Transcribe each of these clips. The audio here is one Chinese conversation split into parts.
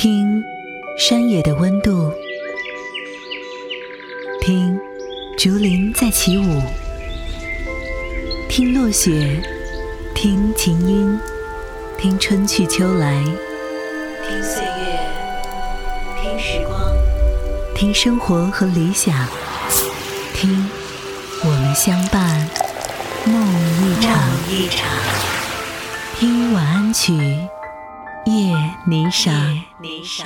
听山野的温度，听竹林在起舞，听落雪，听琴音，听春去秋来，听岁月，听时光，听生活和理想，听我们相伴梦一场一场，听晚安曲。夜霓裳，霓裳。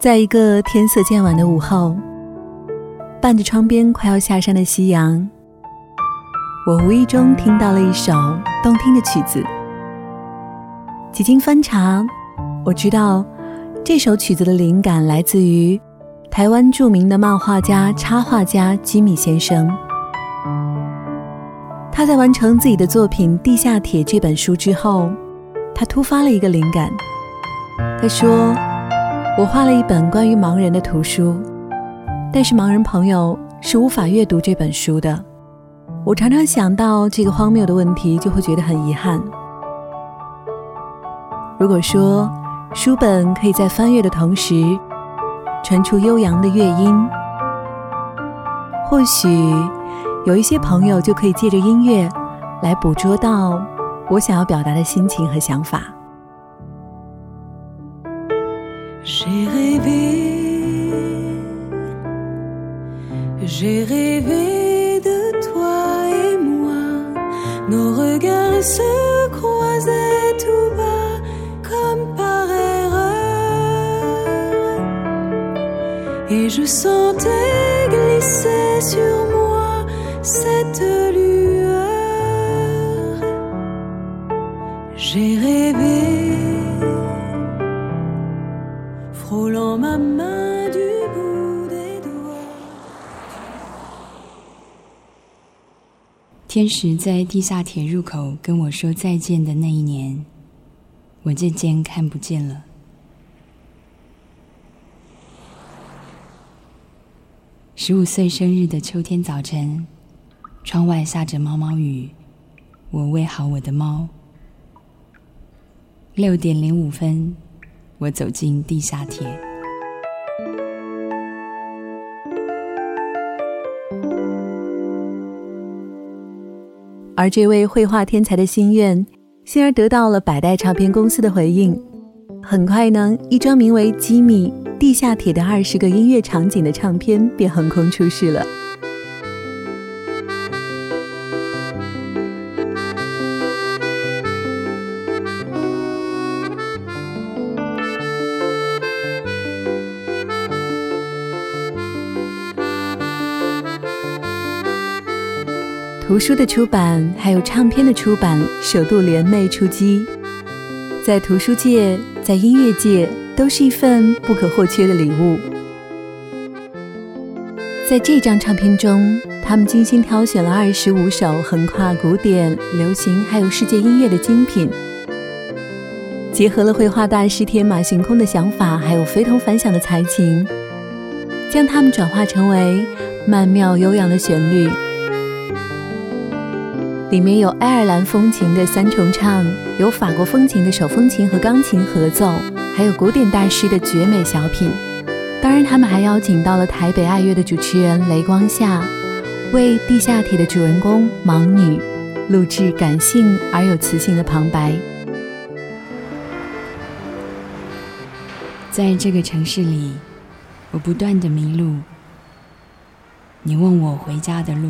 在一个天色渐晚的午后，伴着窗边快要下山的夕阳。我无意中听到了一首动听的曲子。几经翻查，我知道这首曲子的灵感来自于台湾著名的漫画家、插画家吉米先生。他在完成自己的作品《地下铁》这本书之后，他突发了一个灵感。他说：“我画了一本关于盲人的图书，但是盲人朋友是无法阅读这本书的。”我常常想到这个荒谬的问题，就会觉得很遗憾。如果说书本可以在翻阅的同时传出悠扬的乐音，或许有一些朋友就可以借着音乐来捕捉到我想要表达的心情和想法。Et je sentais glisser sur moi cette lueur. J'ai rêvé, frôlant ma main 天使在地下铁入口跟我说再见的那一年，我渐渐看不见了。十五岁生日的秋天早晨，窗外下着毛毛雨，我喂好我的猫。六点零五分，我走进地下铁。而这位绘画天才的心愿，幸而得到了百代唱片公司的回应。很快呢，一张名为《吉米地下铁》的二十个音乐场景的唱片便横空出世了。图书的出版，还有唱片的出版，首度联袂出击，在图书界，在音乐界，都是一份不可或缺的礼物。在这张唱片中，他们精心挑选了二十五首横跨古典、流行还有世界音乐的精品，结合了绘画大师天马行空的想法，还有非同凡响的才情，将它们转化成为曼妙悠扬的旋律。里面有爱尔兰风情的三重唱，有法国风情的手风琴和钢琴合奏，还有古典大师的绝美小品。当然，他们还邀请到了台北爱乐的主持人雷光夏，为地下铁的主人公盲女录制感性而有磁性的旁白。在这个城市里，我不断的迷路。你问我回家的路。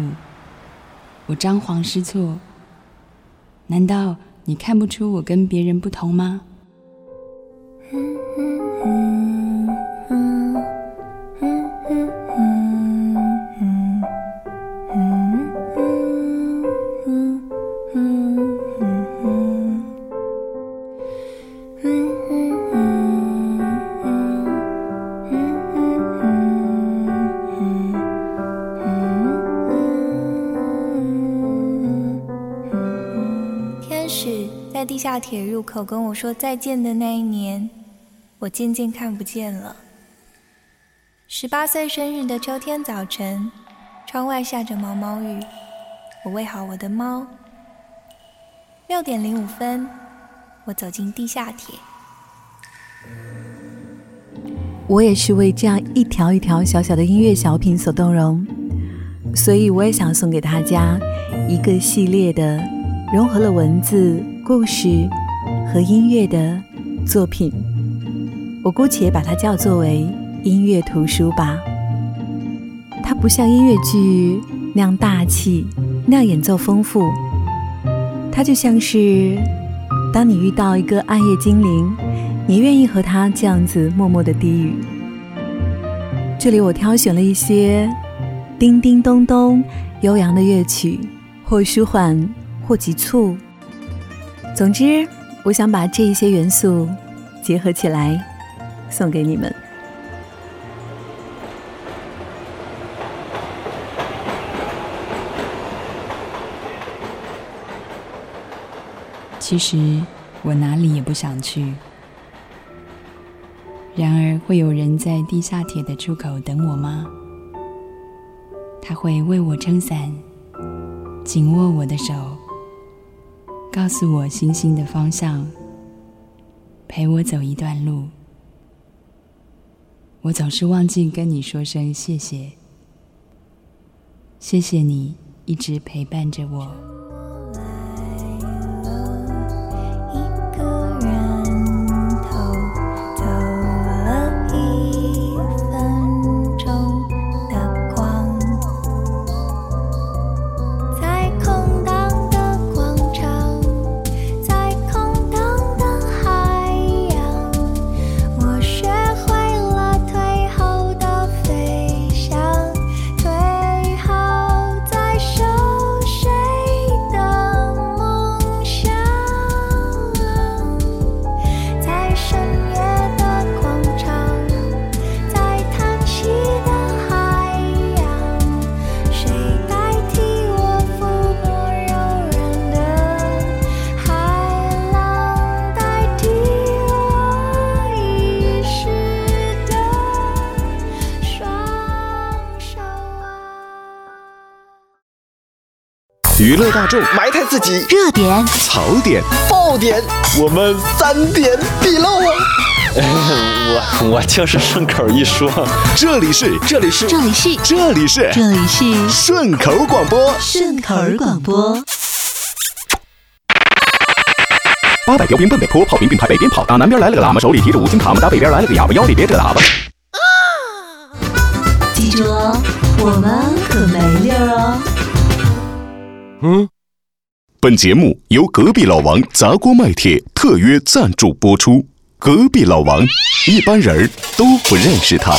我张皇失措，难道你看不出我跟别人不同吗？在地下铁入口跟我说再见的那一年，我渐渐看不见了。十八岁生日的秋天早晨，窗外下着毛毛雨，我喂好我的猫。六点零五分，我走进地下铁。我也是为这样一条一条小小的音乐小品所动容，所以我也想送给大家一个系列的融合了文字、故事和音乐的作品。我姑且把它叫作为音乐图书吧。它不像音乐剧那样大气，那样演奏丰富。它就像是当你遇到一个暗夜精灵。你愿意和他这样子默默的低语？这里我挑选了一些叮叮咚咚悠扬的乐曲，或舒缓，或急促。总之，我想把这一些元素结合起来，送给你们。其实我哪里也不想去。然而，会有人在地下铁的出口等我吗？他会为我撑伞，紧握我的手，告诉我星星的方向，陪我走一段路。我总是忘记跟你说声谢谢，谢谢你一直陪伴着我。娱乐大众，埋汰自己，热点，槽点，爆点，我们三点必漏啊！我我就是顺口一说，这里是这里是这里是这里是这里是顺口广播，顺口广播。八百标兵奔北坡，炮兵并排北边跑。打南边来了个喇嘛，手里提着五星卡嘛。打北边来了个哑巴，腰里别着喇叭。记住哦，我们可没溜哦。嗯，本节目由隔壁老王砸锅卖铁特约赞助播出。隔壁老王，一般人都不认识他。